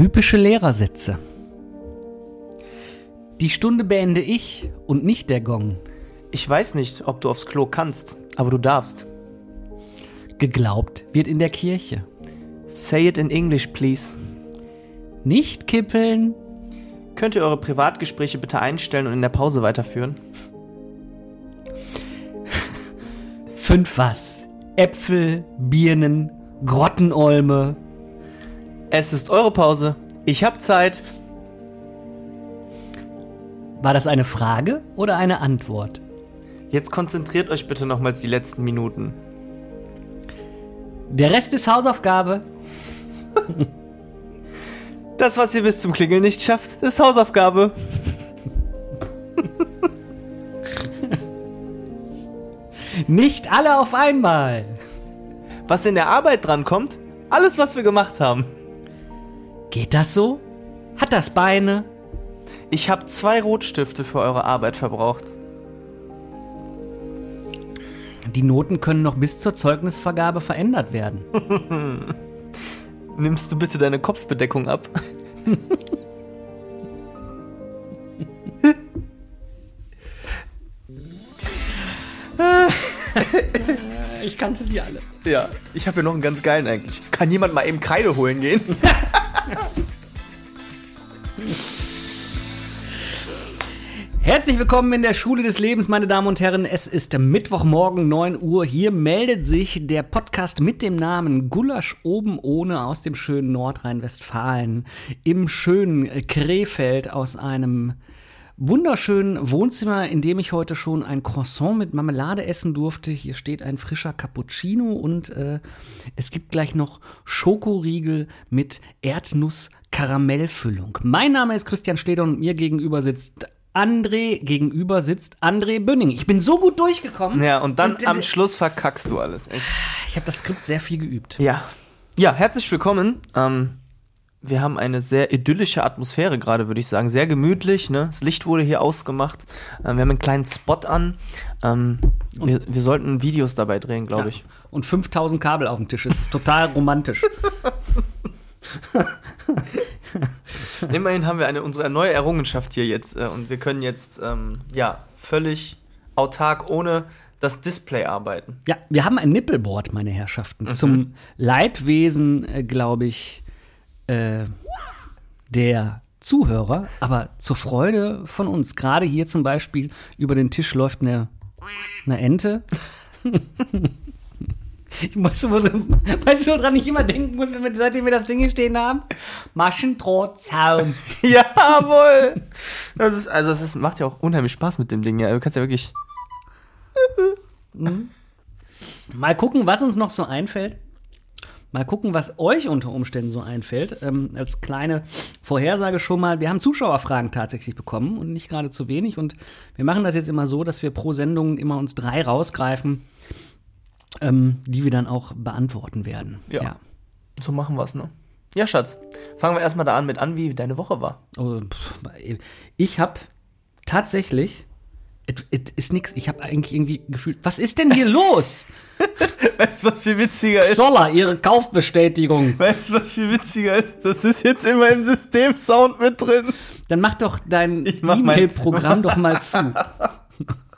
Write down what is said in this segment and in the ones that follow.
Typische Lehrersätze. Die Stunde beende ich und nicht der Gong. Ich weiß nicht, ob du aufs Klo kannst, aber du darfst. Geglaubt wird in der Kirche. Say it in English, please. Nicht kippeln. Könnt ihr eure Privatgespräche bitte einstellen und in der Pause weiterführen? Fünf was? Äpfel, Birnen, Grottenolme. Es ist eure Pause. Ich hab Zeit. War das eine Frage oder eine Antwort? Jetzt konzentriert euch bitte nochmals die letzten Minuten. Der Rest ist Hausaufgabe. Das, was ihr bis zum Klingeln nicht schafft, ist Hausaufgabe. Nicht alle auf einmal. Was in der Arbeit drankommt, alles, was wir gemacht haben. Geht das so? Hat das Beine? Ich habe zwei Rotstifte für eure Arbeit verbraucht. Die Noten können noch bis zur Zeugnisvergabe verändert werden. Nimmst du bitte deine Kopfbedeckung ab? Ich kannte sie alle. Ja, ich habe hier noch einen ganz geilen eigentlich. Kann jemand mal eben Kreide holen gehen? Herzlich willkommen in der Schule des Lebens, meine Damen und Herren. Es ist Mittwochmorgen, 9 Uhr. Hier meldet sich der Podcast mit dem Namen Gulasch oben ohne aus dem schönen Nordrhein-Westfalen im schönen Krefeld aus einem wunderschönen Wohnzimmer, in dem ich heute schon ein Croissant mit Marmelade essen durfte. Hier steht ein frischer Cappuccino und äh, es gibt gleich noch Schokoriegel mit Erdnuss-Karamellfüllung. Mein Name ist Christian Steder und mir gegenüber sitzt André, gegenüber sitzt André Bünning. Ich bin so gut durchgekommen. Ja, und dann Und, äh, am Schluss verkackst du alles. Echt. Ich habe das Skript sehr viel geübt. Ja. Ja, herzlich willkommen. Ähm, wir haben eine sehr idyllische Atmosphäre gerade, würde ich sagen. Sehr gemütlich, ne? Das Licht wurde hier ausgemacht. Ähm, wir haben einen kleinen Spot an. Ähm, wir, wir sollten Videos dabei drehen, glaube Ja. ich. Und 5000 Kabel auf dem Tisch. Es ist total romantisch. Immerhin haben wir eine, unsere neue Errungenschaft hier jetzt äh, und wir können jetzt ähm, ja völlig autark ohne das Display arbeiten. Ja, wir haben ein Nippelboard, meine Herrschaften. Mhm. Zum Leidwesen, äh, glaube ich, äh, der Zuhörer, aber zur Freude von uns. Gerade hier zum Beispiel über den Tisch läuft eine, eine Ente. Ich wo, weißt du, woran ich immer denken muss, wenn wir, seitdem wir das Ding hier stehen haben? Maschendrahtzaun. Jawohl! Das ist, also es macht ja auch unheimlich Spaß mit dem Ding. Ja. Du kannst ja wirklich. Mal gucken, was uns noch so einfällt. Mal gucken, was euch unter Umständen so einfällt. Ähm, als kleine Vorhersage schon mal, wir haben Zuschauerfragen tatsächlich bekommen und nicht gerade zu wenig. Und wir machen das jetzt immer so, dass wir pro Sendung immer uns drei rausgreifen, ähm, die wir dann auch beantworten werden. Ja. So machen wir es, ne? Ja, Schatz. Fangen wir erstmal da an mit an, wie deine Woche war. Oh, pff, ich habe tatsächlich, es ist nix, ich habe eigentlich irgendwie gefühlt, was ist denn hier los? Weißt du, was viel witziger ist? Zoller, Ihre Kaufbestätigung. Weißt du, was viel witziger ist? Das ist jetzt immer im System-Sound mit drin. Dann mach doch dein E-Mail-Programm doch mal zu.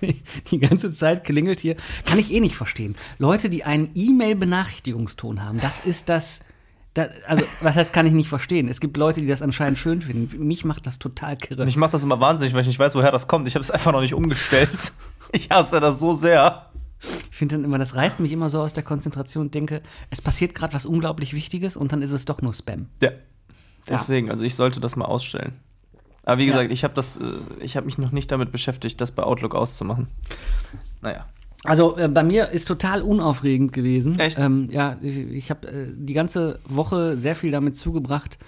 Die ganze Zeit klingelt hier. Kann ich eh nicht verstehen. Leute, die einen E-Mail-Benachrichtigungston haben, das ist das. da- also, was heißt, kann ich nicht verstehen? Es gibt Leute, die das anscheinend schön finden. Mich macht das total kirre. Mich macht das immer wahnsinnig, weil ich nicht weiß, woher das kommt. Ich habe es einfach noch nicht umgestellt. Ich hasse das so sehr. Ich finde dann immer, das reißt mich immer so aus der Konzentration und denke, es passiert gerade was unglaublich Wichtiges und dann ist es doch nur Spam. Ja. Deswegen, also ich sollte das mal ausstellen. Aber wie Ja. gesagt, ich habe das, äh, ich habe mich noch nicht damit beschäftigt, das bei Outlook auszumachen. Naja. Also äh, bei mir ist total unaufregend gewesen. Echt? Ähm, ja, ich, ich habe äh, die ganze Woche sehr viel damit zugebracht,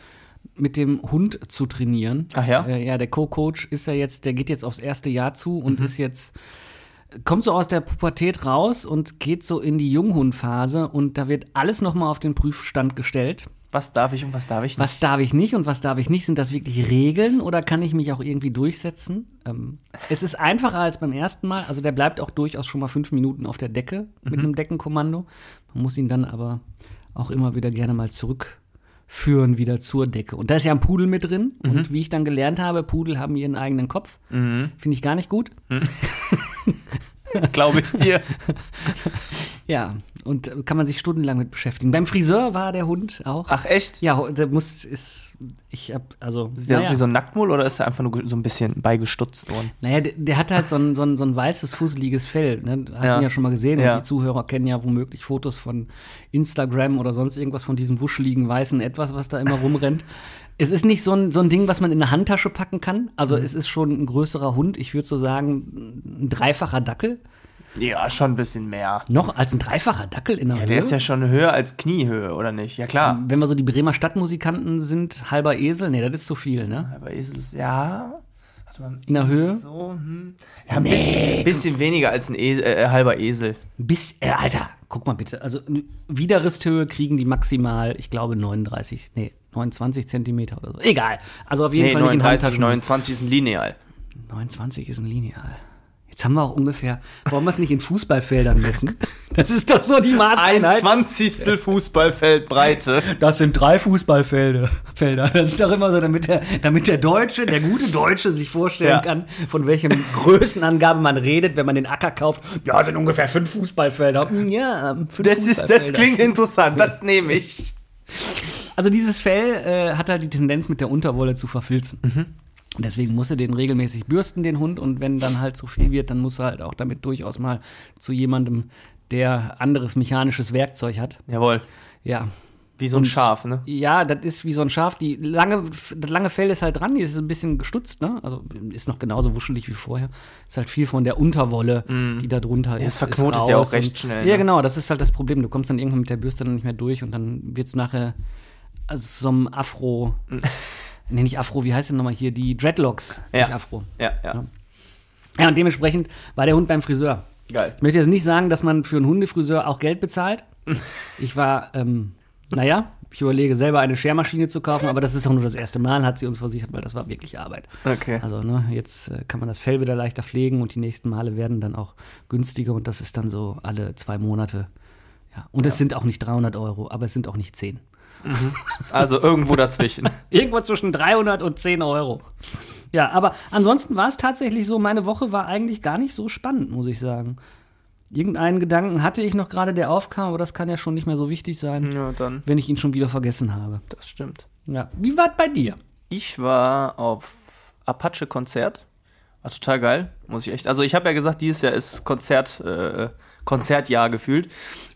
mit dem Hund zu trainieren. Ach ja? Äh, ja, der Co-Coach ist ja jetzt, der geht jetzt aufs erste Jahr zu und Mhm. ist jetzt kommt so aus der Pubertät raus und geht so in die Junghundphase und da wird alles noch mal auf den Prüfstand gestellt. Was darf ich und was darf ich nicht? Was darf ich nicht und was darf ich nicht? Sind das wirklich Regeln oder kann ich mich auch irgendwie durchsetzen? Ähm, es ist einfacher als beim ersten Mal. Also der bleibt auch durchaus schon mal fünf Minuten auf der Decke mit einem Deckenkommando. Man muss ihn dann aber auch immer wieder gerne mal führen wieder zur Decke. Und da ist ja ein Pudel mit drin. Und wie ich dann gelernt habe, Pudel haben ihren eigenen Kopf. Finde ich gar nicht gut. Glaube ich dir. Ja, und kann man sich stundenlang mit beschäftigen. Beim Friseur war der Hund auch. Ach, echt? Ja, der muss, ist, ich hab, also. Sieht der naja. wie so ein Nacktmull oder ist er einfach nur so ein bisschen beigestutzt worden? Naja, der, der hat halt so ein, so ein, so ein weißes, fusseliges Fell. Ne? Du hast Ja. ihn ja schon mal gesehen. Ja. Und die Zuhörer kennen ja womöglich Fotos von Instagram oder sonst irgendwas von diesem wuscheligen weißen Etwas, was da immer rumrennt. Es ist nicht so ein, so ein Ding, was man in eine Handtasche packen kann. Also Mhm. es ist schon ein größerer Hund. Ich würde so sagen, ein dreifacher Dackel. Ja, schon ein bisschen mehr. Noch als ein dreifacher Dackel in der Ja, Höhe. der ist ja schon höher als Kniehöhe, oder nicht? Ja, klar. Wenn wir so die Bremer Stadtmusikanten sind, halber Esel, nee, das ist zu viel, ne? Aber Esel ist, ja. In der Höhe. So, hm. Ja, ein bisschen, bisschen weniger als ein Esel, äh, halber Esel. Bis, äh, Alter, guck mal bitte. Also Widerristhöhe kriegen die maximal, ich glaube, 39, nee, 29 Zentimeter oder so. Egal. Also auf jeden Nee, Fall nicht in 39, Handtaschen. 29 ist ein Lineal. 29 ist ein Lineal. Jetzt haben wir auch ungefähr, wollen wir es nicht in Fußballfeldern messen? Das ist doch so die Ein Maßeinheit. Zwanzigstel Fußballfeld Breite. Das sind drei Fußballfelder. Felder. Das ist doch immer so, damit der, damit der Deutsche, der gute Deutsche sich vorstellen Ja. kann, von welchen Größenangaben man redet, wenn man den Acker kauft. Ja, sind ungefähr fünf Fußballfelder. Hm, Ja, fünf Das, ist, das Fußballfelder. klingt interessant, das nehme ich. Also dieses Fell äh, hat halt die Tendenz, mit der Unterwolle zu verfilzen. Und deswegen muss er den regelmäßig bürsten, den Hund. Und wenn dann halt zu viel wird, dann muss er halt auch damit durchaus mal zu jemandem, der anderes mechanisches Werkzeug hat. Jawohl. Ja. Wie so ein Und- Schaf, ne? Ja, das ist wie so ein Schaf. Die lange, das lange Fell ist halt dran, die ist ein bisschen gestutzt, ne? Also ist noch genauso wuschelig wie vorher. Ist halt viel von der Unterwolle, die da drunter ist. es verknotet ist ja auch recht und- schnell, Ja, ne? genau, das ist halt das Problem. Du kommst dann irgendwann mit der Bürste dann nicht mehr durch und dann wird es nachher also so einem Afro. Nee, nicht Afro, wie heißt denn nochmal hier? Die Dreadlocks, Ja. nicht Afro. Ja, ja. Ja, und dementsprechend war der Hund beim Friseur. Geil. Ich möchte jetzt nicht sagen, dass man für einen Hundefriseur auch Geld bezahlt. Ich war, ähm, naja, ich überlege selber eine Schermaschine zu kaufen, aber das ist auch nur das erste Mal, hat sie uns versichert, weil das war wirklich Arbeit. Okay. Also, ne, jetzt äh, kann man das Fell wieder leichter pflegen und die nächsten Male werden dann auch günstiger und das ist dann so alle zwei Monate. Ja. Und es sind auch nicht 300 Euro, aber es sind auch nicht 10. Also irgendwo dazwischen. Irgendwo zwischen 300 und 10 Euro. Ja, aber ansonsten war es tatsächlich so, meine Woche war eigentlich gar nicht so spannend, muss ich sagen. Irgendeinen Gedanken hatte ich noch gerade, der aufkam, aber das kann ja schon nicht mehr so wichtig sein, ja, wenn ich ihn schon wieder vergessen habe. Das stimmt. Ja. Wie war es bei dir? Ich war auf Apache-Konzert. War total geil, muss ich echt. Also ich habe ja gesagt, dieses Jahr ist Konzert, äh, Konzertjahr gefühlt.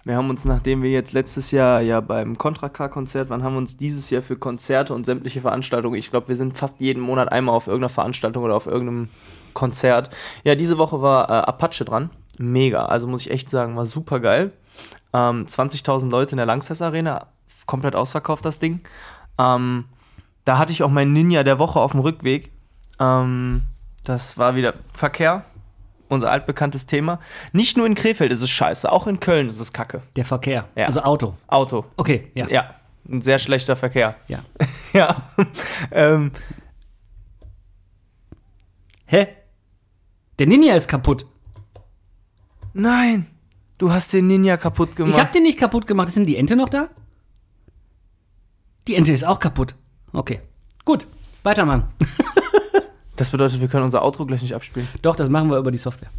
Wir haben uns, nachdem wir jetzt letztes Jahr ja beim Contra K-Konzert waren, haben wir uns dieses Jahr für Konzerte und sämtliche Veranstaltungen, ich glaube, wir sind fast jeden Monat einmal auf irgendeiner Veranstaltung oder auf irgendeinem Konzert. Ja, diese Woche war äh, Apache dran. Mega. Also muss ich echt sagen, war super geil. Ähm, 20.000 Leute in der Langsess Arena, komplett ausverkauft das Ding. Ähm, da hatte ich auch meinen Ninja der Woche auf dem Rückweg. Ähm, das war wieder Verkehr, unser altbekanntes Thema. Nicht nur in Krefeld ist es scheiße, auch in Köln ist es kacke. Der Verkehr. Ja. Also Auto. Auto. Okay, ja. Ja, ein sehr schlechter Verkehr. ja. ja. ähm, Hä? Der Ninja ist kaputt. nein, du hast den Ninja kaputt gemacht. Ich hab den nicht kaputt gemacht. Ist denn die Ente noch da? Die Ente ist auch kaputt. Okay. Gut. Weitermachen. das bedeutet, wir können unser Outro gleich nicht abspielen. Doch, das machen wir über die Software.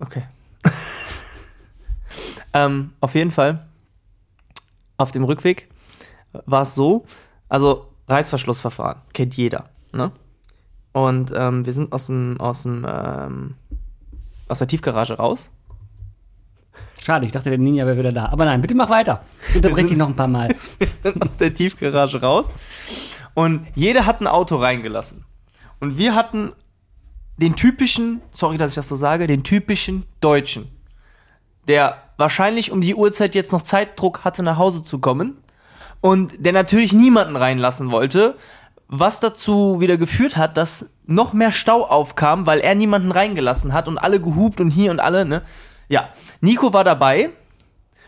Okay. ähm, auf jeden Fall, auf dem Rückweg war es so, also Reißverschlussverfahren, kennt jeder, ne? Und ähm, wir sind aus dem, aus dem, ähm, aus der Tiefgarage raus. Schade, ich dachte, der Ninja wäre wieder da. Aber nein, bitte mach weiter. Ich unterbreche dich noch ein paar Mal. Wir sind aus der Tiefgarage raus. Und jeder hat ein Auto reingelassen. Und wir hatten den typischen, sorry, dass ich das so sage, den typischen Deutschen, der wahrscheinlich um die Uhrzeit jetzt noch Zeitdruck hatte, nach Hause zu kommen und der natürlich niemanden reinlassen wollte, was dazu wieder geführt hat, dass noch mehr Stau aufkam, weil er niemanden reingelassen hat und alle gehupt und hier und alle, ne? Ja, Nico war dabei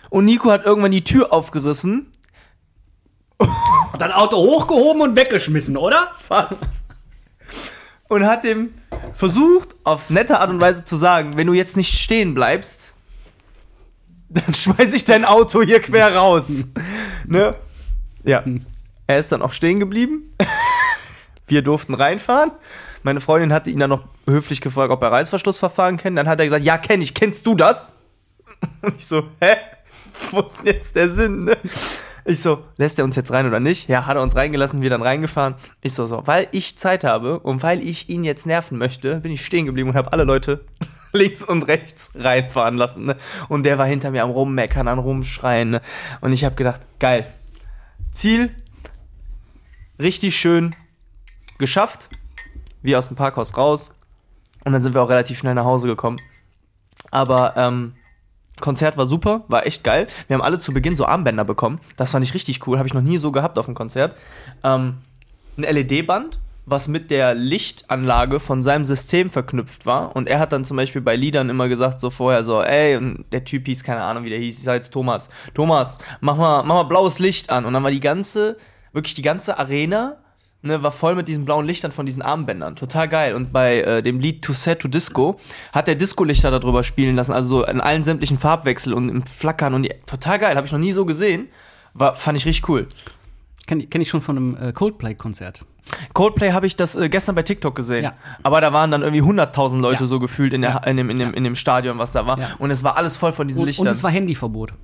und Nico hat irgendwann die Tür aufgerissen dann Auto hochgehoben und weggeschmissen, oder? Fast. Und hat dem versucht, auf nette Art und Weise zu sagen, wenn du jetzt nicht stehen bleibst, dann schmeiß ich dein Auto hier quer raus. ne? Ja. Er ist dann auch stehen geblieben. Wir durften reinfahren. Meine Freundin hatte ihn dann noch höflich gefragt, ob er Reißverschlussverfahren kennt. Dann hat er gesagt, ja, kenn ich. Kennst du das? Und ich so, hä? Wo ist denn jetzt der Sinn? Ne? Ich so, lässt er uns jetzt rein oder nicht? Ja, hat er uns reingelassen, wir dann reingefahren. Ich so, so, weil ich Zeit habe und weil ich ihn jetzt nerven möchte, bin ich stehen geblieben und habe alle Leute links und rechts reinfahren lassen. Ne? Und der war hinter mir am Rummeckern, am Rumschreien. Ne? Und ich habe gedacht, geil. Ziel, richtig schön geschafft. Wir aus dem Parkhaus raus. Und dann sind wir auch relativ schnell nach Hause gekommen. Aber ähm, Konzert war super, war echt geil. Wir haben alle zu Beginn so Armbänder bekommen. Das fand ich richtig cool, habe ich noch nie so gehabt auf dem Konzert. Ähm, ein LED-Band, was mit der Lichtanlage von seinem System verknüpft war. Und er hat dann zum Beispiel bei Liedern immer gesagt, so vorher so, ey, und der Typ hieß, keine Ahnung, wie der hieß, ich sag jetzt Thomas. Thomas, mach mal, mach mal blaues Licht an. Und dann war die ganze, wirklich die ganze Arena ne, war voll mit diesen blauen Lichtern von diesen Armbändern. Total geil. Und bei äh, dem Lied To Set to Disco hat der Disco-Lichter darüber spielen lassen, also so in allen sämtlichen Farbwechsel und im Flackern und die, total geil. Habe ich noch nie so gesehen. War, fand ich richtig cool. Kenne kenn ich schon von einem äh, Coldplay-Konzert. Coldplay habe ich das äh, gestern bei TikTok gesehen. Ja. Aber da waren dann irgendwie 100.000 Leute Ja. so gefühlt in, der, Ja. in, dem, in, dem, in dem Stadion, was da war. Und es war alles voll von diesen Und, Lichtern. und es war Handyverbot.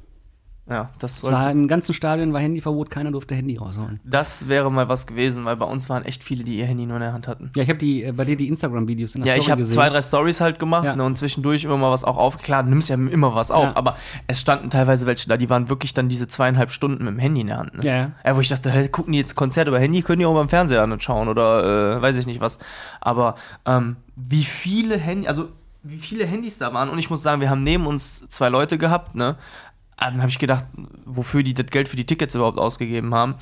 Ja, das, Es war sollte, im ganzen Stadion war Handyverbot, keiner durfte Handy rausholen. das wäre mal was gewesen, weil bei uns waren echt viele, die ihr Handy nur in der Hand hatten. Ja, ich habe die äh, bei dir die Instagram-Videos in der Ja, ich Story habe gesehen. zwei, drei Stories halt gemacht Ja. ne, und zwischendurch immer mal was auch aufgeklärt. Du nimmst ja immer was auf, Ja. aber es standen teilweise welche da, die waren wirklich dann diese zweieinhalb Stunden mit dem Handy in der Hand. Ne? Ja, ja. Wo ich dachte, hey, gucken die jetzt Konzert über Handy, können die auch beim Fernseher an und schauen oder äh, weiß ich nicht was. Aber ähm, wie viele Handy, also wie viele Handys da waren und ich muss sagen, wir haben neben uns zwei Leute gehabt, ne? Dann habe ich gedacht, wofür die das Geld für die Tickets überhaupt ausgegeben haben.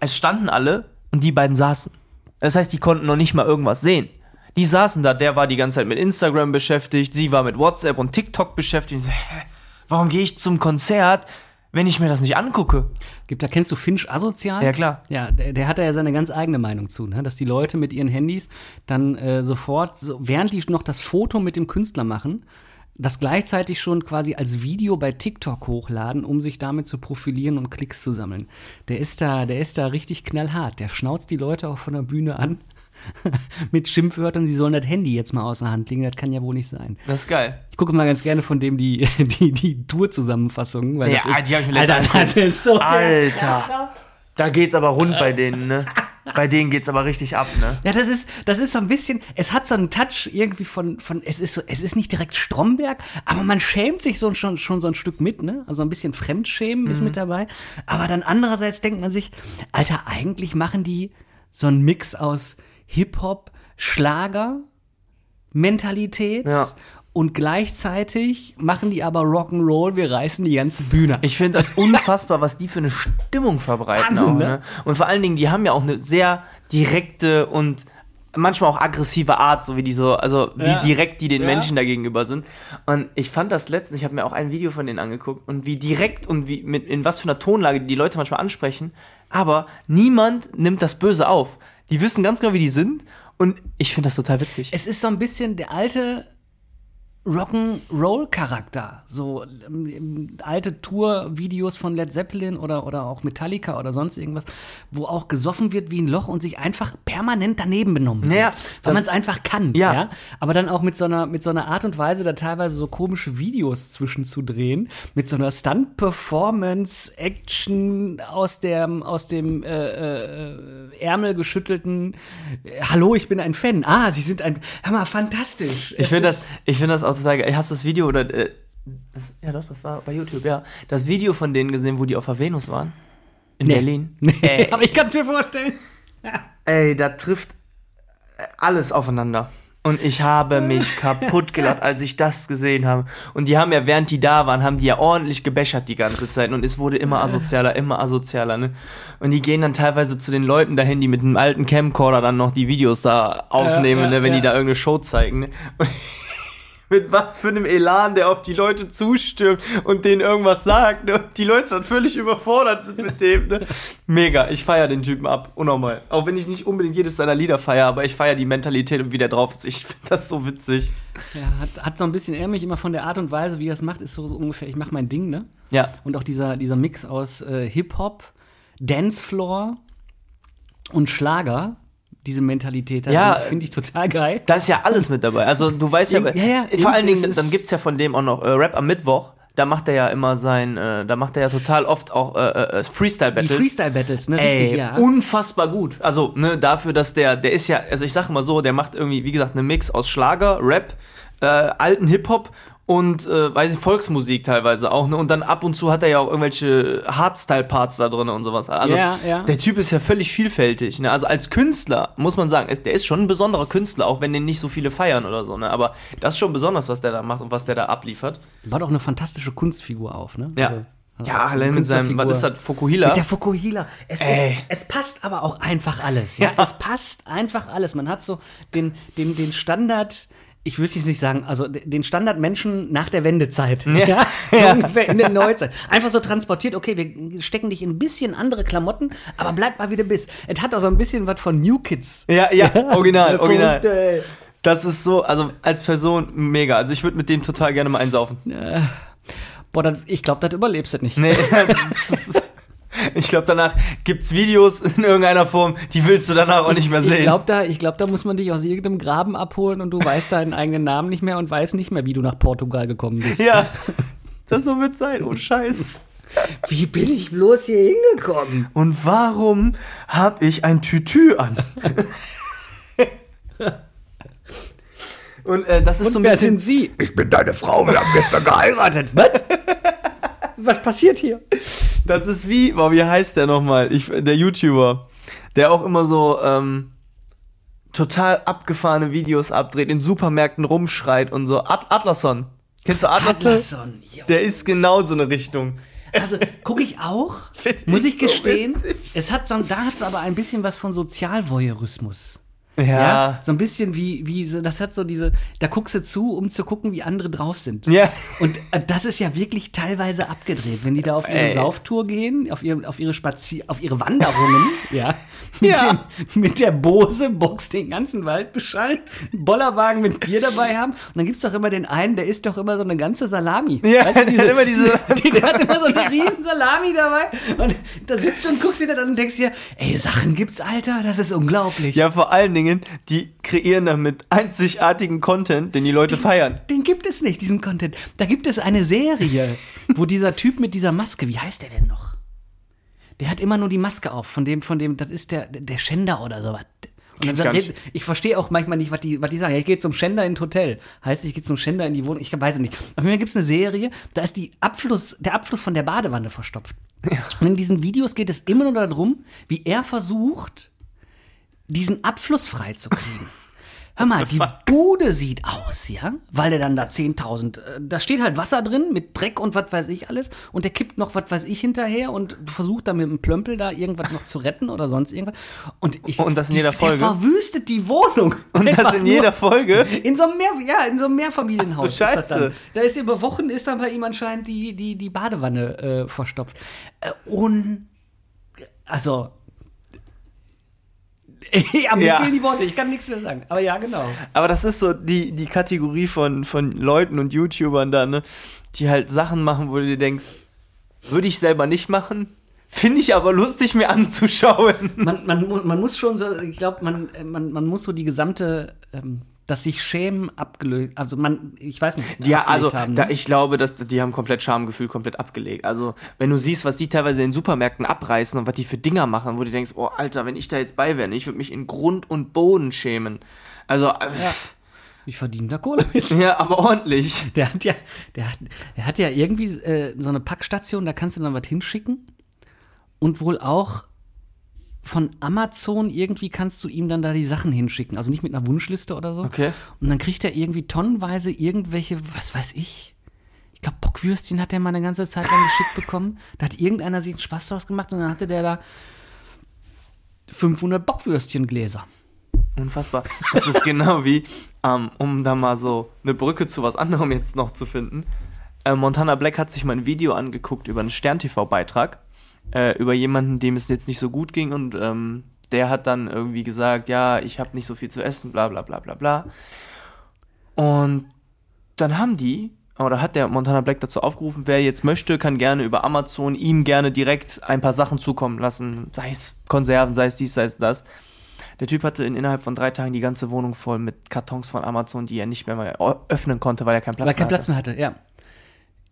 Es standen alle und die beiden saßen. Das heißt, die konnten noch nicht mal irgendwas sehen. Die saßen da, der war die ganze Zeit mit Instagram beschäftigt, sie war mit WhatsApp und TikTok beschäftigt. Und ich so, hä, warum gehe ich zum Konzert, wenn ich mir das nicht angucke? Gibt, da kennst du Finch asozial? Ja, klar. Ja, der, der hat da ja seine ganz eigene Meinung zu, ne? dass die Leute mit ihren Handys dann äh, sofort, so, während die noch das Foto mit dem Künstler machen, das gleichzeitig schon quasi als Video bei TikTok hochladen, um sich damit zu profilieren und Klicks zu sammeln. Der ist da, der ist da richtig knallhart. Der schnauzt die Leute auch von der Bühne an mit Schimpfwörtern, sie sollen das Handy jetzt mal aus der Hand legen. Das kann ja wohl nicht sein. Das ist geil. Ich gucke mal ganz gerne von dem die, die, die Tour-Zusammenfassungen, weil Ja, das ist, die hab ich mir Alter, das ist so der- Alter. Da geht's aber rund bei denen, ne? Bei denen geht's aber richtig ab, ne? Ja, das ist, das ist so ein bisschen, es hat so einen Touch irgendwie von, von es ist so, es ist nicht direkt Stromberg, aber man schämt sich so, schon, schon so ein Stück mit, ne? Also ein bisschen Fremdschämen ist mit dabei. Aber dann andererseits denkt man sich, Alter, eigentlich machen die so einen Mix aus Hip-Hop, Schlager, Mentalität Ja. Und gleichzeitig machen die aber Rock'n'Roll, wir reißen die ganze Bühne. Ich finde das unfassbar, was die für eine Stimmung verbreiten. Wahnsinn, auch, ne? ne? Und vor allen Dingen, die haben ja auch eine sehr direkte und manchmal auch aggressive Art, so wie die so, also wie Ja. direkt die den Ja. Menschen da gegenüber sind. Und ich fand das letztens, ich habe mir auch ein Video von denen angeguckt und wie direkt und wie mit in was für einer Tonlage die, die Leute manchmal ansprechen, aber niemand nimmt das böse auf. Die wissen ganz genau, wie die sind und ich finde das total witzig. Es ist so ein bisschen der alte Rock'n'Roll-Charakter. So ähm, alte Tour-Videos von Led Zeppelin oder, oder auch Metallica oder sonst irgendwas, wo auch gesoffen wird wie ein Loch und sich einfach permanent daneben benommen wird. Ja, weil man es einfach kann. Ja. Aber dann auch mit so, einer, mit so einer Art und Weise, da teilweise so komische Videos zwischenzudrehen, mit so einer Stunt-Performance-Action aus dem, aus dem äh, äh, Ärmel geschüttelten äh, Hallo, ich bin ein Fan. Ah, Sie sind ein. Hör mal, fantastisch. Ich finde das, ich finde das auch total geil. Hast du das Video oder äh, das, ja doch, das war bei YouTube, ja. Das Video von denen gesehen, wo die auf der Venus waren? In Nee. Berlin? Nee, Ey, aber ich kann es mir vorstellen. ey, da trifft äh, alles aufeinander. Und ich habe mich kaputt gelacht, als ich das gesehen habe. Und die haben ja, während die da waren, haben die ja ordentlich gebäschert die ganze Zeit. Und es wurde immer asozialer, immer asozialer, ne? Und die gehen dann teilweise zu den Leuten dahin, die mit einem alten Camcorder dann noch die Videos da aufnehmen, Ja, ja, ne, wenn ja. die da irgendeine Show zeigen, ne? Und mit was für einem Elan der auf die Leute zustürmt und denen irgendwas sagt, ne? Und die Leute dann völlig überfordert sind mit dem, ne? Mega, ich feiere den Typen ab, unnormal. Auch wenn ich nicht unbedingt jedes seiner Lieder feiere, aber ich feiere die Mentalität und wie der drauf ist. Ich finde das so witzig. Ja, hat, hat so ein bisschen, mich immer von der Art und Weise, wie er es macht, ist so, so ungefähr, ich mache mein Ding, ne? Ja. Und auch dieser, dieser Mix aus äh, Hip-Hop, Dancefloor und Schlager diese Mentalität hat. Ja, Und Finde ich total geil. Da ist ja alles mit dabei. Also du weißt ja, Ja, ja, vor allen Dingen, dann gibt es ja von dem auch noch äh, Rap am Mittwoch. Da macht er ja immer sein, äh, da macht er ja total oft auch äh, äh, Die Freestyle-Battles. Freestyle-Battles, ne? Ey, Richtig, ja. unfassbar gut. Also, ne, dafür, dass der, der ist ja, also ich sag mal so, der macht irgendwie, wie gesagt, einen Mix aus Schlager, Rap, äh, alten Hip-Hop und, äh, weiß ich, Volksmusik teilweise auch, ne? Und dann ab und zu hat er ja auch irgendwelche Hardstyle-Parts da drin und sowas. Also, Ja, ja. der Typ ist ja völlig vielfältig, ne? Also als Künstler, muss man sagen, ist, der ist schon ein besonderer Künstler, auch wenn den nicht so viele feiern oder so, ne? Aber das ist schon besonders, was der da macht und was der da abliefert. Baut auch eine fantastische Kunstfigur auf, ne? Ja. Also, also ja, allein mit seinem, was ist das, Fukuhila? Mit der Fukuhila. Es, ist, es passt aber auch einfach alles. Ja? Ja. Es passt einfach alles. Man hat so den, den, den Standard. Ich würde jetzt nicht sagen, also de- den Standardmenschen nach der Wendezeit. Ja. So Ja. ungefähr in der Neuzeit. Einfach so transportiert, okay, wir stecken dich in ein bisschen andere Klamotten, aber bleib mal wie du bist. Es hat auch so ein bisschen was von New Kids. Ja, ja, original, Verrückt, original. ey. Das ist so, also als Person mega. Also ich würde mit dem total gerne mal einsaufen. Boah, das, ich glaube, das überlebst du nicht. Nee, das ist, ich glaube, danach gibt's Videos in irgendeiner Form, die willst du danach auch nicht mehr sehen. Ich glaube, da, ich glaub, da muss man dich aus irgendeinem Graben abholen und du weißt deinen eigenen Namen nicht mehr und weißt nicht mehr, wie du nach Portugal gekommen bist. ja, das so wird sein, oh Scheiß. Wie bin ich bloß hier hingekommen? Und warum hab ich ein Tütü an? Und äh, das ist so ein wer bisschen. sind Sie? Ich bin deine Frau, wir haben gestern geheiratet. Was? Was passiert hier? Das ist wie, boah, wie heißt der nochmal? Ich, der YouTuber, der auch immer so ähm, total abgefahrene Videos abdreht, in Supermärkten rumschreit und so. At Atlason. Kennst du Atlason? Atlason, jo. Der ist genau so eine Richtung. Also gucke ich auch, Find muss ich ich so gestehen. witzig. es hat so, da hat es aber ein bisschen was von Sozialvoyeurismus. Ja. Ja. So ein bisschen wie, wie so, das hat so diese, da guckst du zu, um zu gucken, wie andere drauf sind. Ja. Und äh, das ist ja wirklich teilweise abgedreht, wenn die da auf ihre Ey. Sauftour gehen, auf ihre, auf ihre Spazier auf ihre Wanderungen, ja. Mit, Ja. Dem, mit der Bose Box den ganzen Wald beschallen, einen Bollerwagen mit Bier dabei haben. Und dann gibt's doch immer den einen, der isst doch immer so eine ganze Salami. Ja, der hat immer diese- Die, der hat immer so eine riesen Salami dabei. Und da sitzt du und guckst dir das an und denkst dir, ey, Sachen gibt's, Alter, das ist unglaublich. Ja, vor allen Dingen, die kreieren damit einzigartigen Content, den die Leute feiern. Den gibt es nicht, diesen Content. Da gibt es eine Serie, wo dieser Typ mit dieser Maske, wie heißt der denn noch? Der hat immer nur die Maske auf, von dem, von dem, das ist der, der Schänder oder sowas. Und dann sagt, nicht. ich verstehe auch manchmal nicht, was die, was die sagen. Ja, ich gehe zum Schänder in Hotel. Heißt, ich gehe zum Schänder in die Wohnung. Ich weiß es nicht. Auf jeden Fall gibt es eine Serie, da ist die Abfluss, der Abfluss von der Badewanne verstopft. Und in diesen Videos geht es immer nur darum, wie er versucht, diesen Abfluss freizukriegen. Hör mal, die Bude sieht aus, ja? Weil der dann da 10.000, äh, da steht halt Wasser drin mit Dreck und was weiß ich alles und der kippt noch was weiß ich hinterher und versucht dann mit dem Plömpel da irgendwas noch zu retten oder sonst irgendwas. Und, ich, Und das in die- jeder Folge? Der verwüstet die Wohnung. Und das in jeder Folge? In so einem, Mehr, ja, in so einem Mehrfamilienhaus Du ist das Scheiße. dann. Da ist über Wochen ist dann bei ihm anscheinend die, die, die Badewanne äh, verstopft. Äh, un, also ja, mir Ja. fehlen die Worte, ich kann nichts mehr sagen. Aber ja, genau. Aber das ist so die, die Kategorie von, von Leuten und YouTubern da, ne? Die halt Sachen machen, wo du dir denkst, würde ich selber nicht machen. Finde ich aber lustig, mir anzuschauen. Man, man, man muss schon so, ich glaube, man, äh, man, man muss so die gesamte, ähm, das sich schämen abgelöst, also man, ich weiß nicht, Ja, also haben, da, ne? ich glaube, dass die haben komplett Schamgefühl komplett abgelegt. Also, wenn du siehst, was die teilweise in den Supermärkten abreißen und was die für Dinger machen, wo du denkst, oh Alter, wenn ich da jetzt bei wäre, ich würde mich in Grund und Boden schämen. Also, äh, ich verdiene da Kohle mit. ja, aber ordentlich. Der hat ja, der hat, der hat ja irgendwie äh, so eine Packstation, da kannst du dann was hinschicken. Und wohl auch von Amazon irgendwie kannst du ihm dann da die Sachen hinschicken. Also nicht mit einer Wunschliste oder so. Okay. Und dann kriegt er irgendwie tonnenweise irgendwelche, was weiß ich. Ich glaube, Bockwürstchen hat er mal eine ganze Zeit lang geschickt bekommen. Da hat irgendeiner sich einen Spaß draus gemacht und dann hatte der da 500 Bockwürstchengläser. Unfassbar. Das ist genau wie, ähm, um da mal so eine Brücke zu was anderem jetzt noch zu finden. Äh, Montana Black hat sich mal ein Video angeguckt über einen Stern-TV-Beitrag, äh, über jemanden, dem es jetzt nicht so gut ging und ähm, der hat dann irgendwie gesagt, ja, ich habe nicht so viel zu essen, bla bla bla bla bla. Und dann haben die oder hat der Montana Black dazu aufgerufen, wer jetzt möchte, kann gerne über Amazon ihm gerne direkt ein paar Sachen zukommen lassen, sei es Konserven, sei es dies, sei es das. Der Typ hatte in, innerhalb von drei Tagen die ganze Wohnung voll mit Kartons von Amazon, die er nicht mehr mal öffnen konnte, weil er keinen Platz Weil er keinen mehr Platz mehr hatte, ja.